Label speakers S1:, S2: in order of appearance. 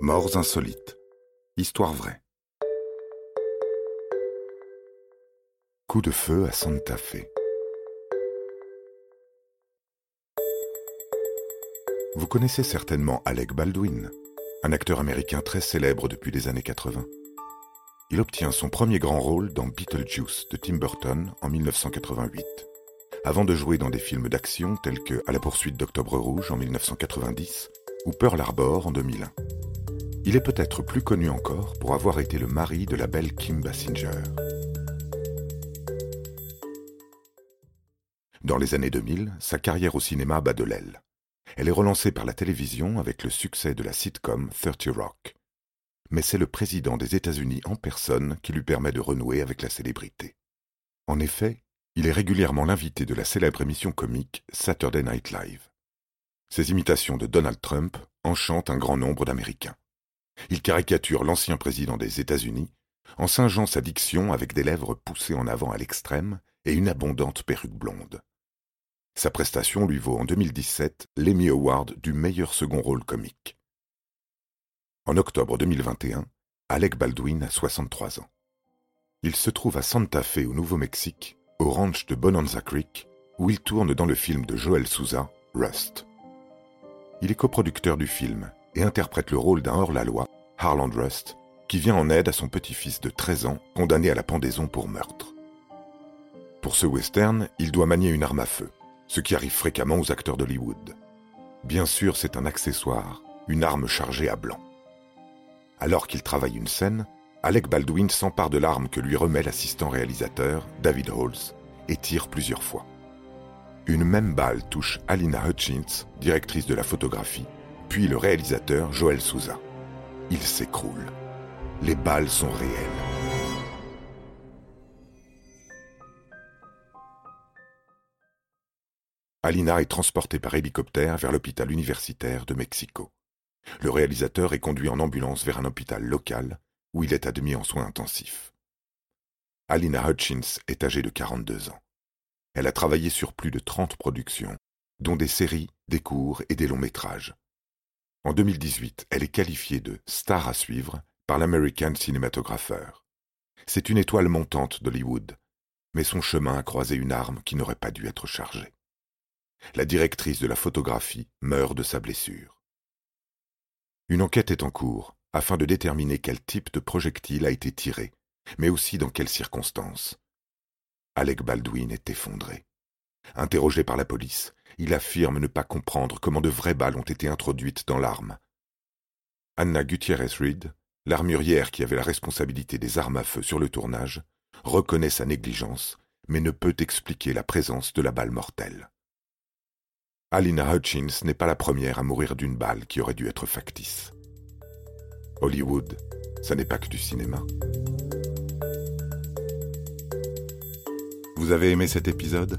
S1: Morts insolites. Histoire vraie. Coup de feu à Santa Fe. Vous connaissez certainement Alec Baldwin, un acteur américain très célèbre depuis les années 80. Il obtient son premier grand rôle dans Beetlejuice de Tim Burton en 1988, avant de jouer dans des films d'action tels que À la poursuite d'Octobre Rouge en 1990 ou Pearl Harbor en 2001. Il est peut-être plus connu encore pour avoir été le mari de la belle Kim Basinger. Dans les années 2000, sa carrière au cinéma bat de l'aile. Elle est relancée par la télévision avec le succès de la sitcom 30 Rock mais c'est le président des États-Unis en personne qui lui permet de renouer avec la célébrité. En effet, il est régulièrement l'invité de la célèbre émission comique Saturday Night Live. Ses imitations de Donald Trump enchantent un grand nombre d'Américains. Il caricature l'ancien président des États-Unis en singeant sa diction avec des lèvres poussées en avant à l'extrême et une abondante perruque blonde. Sa prestation lui vaut en 2017 l'Emmy Award du meilleur second rôle comique. En octobre 2021, Alec Baldwin a 63 ans. Il se trouve à Santa Fe au Nouveau-Mexique, au ranch de Bonanza Creek, où il tourne dans le film de Joel Souza, Rust. Il est coproducteur du film et interprète le rôle d'un hors-la-loi, Harland Rust, qui vient en aide à son petit-fils de 13 ans condamné à la pendaison pour meurtre. Pour ce western, il doit manier une arme à feu, ce qui arrive fréquemment aux acteurs d'Hollywood. Bien sûr, c'est un accessoire, une arme chargée à blanc. Alors qu'il travaille une scène, Alec Baldwin s'empare de l'arme que lui remet l'assistant réalisateur, David Halls, et tire plusieurs fois. Une même balle touche Alina Hutchins, directrice de la photographie, puis le réalisateur Joel Souza. Il s'écroule. Les balles sont réelles. Alina est transportée par hélicoptère vers l'hôpital universitaire de Mexico. Le réalisateur est conduit en ambulance vers un hôpital local où il est admis en soins intensifs. Alina Hutchins est âgée de 42 ans. Elle a travaillé sur plus de 30 productions, dont des séries, des courts et des longs métrages. En 2018, elle est qualifiée de star à suivre par l'American Cinematographer. C'est une étoile montante d'Hollywood, mais son chemin a croisé une arme qui n'aurait pas dû être chargée. La directrice de la photographie meurt de sa blessure. Une enquête est en cours afin de déterminer quel type de projectile a été tiré, mais aussi dans quelles circonstances. Alec Baldwin est effondré. Interrogé par la police, il affirme ne pas comprendre comment de vraies balles ont été introduites dans l'arme. Anna Gutierrez-Reed, l'armurière qui avait la responsabilité des armes à feu sur le tournage, reconnaît sa négligence, mais ne peut expliquer la présence de la balle mortelle. Alina Hutchins n'est pas la première à mourir d'une balle qui aurait dû être factice. Hollywood, ça n'est pas que du cinéma. Vous avez aimé cet épisode?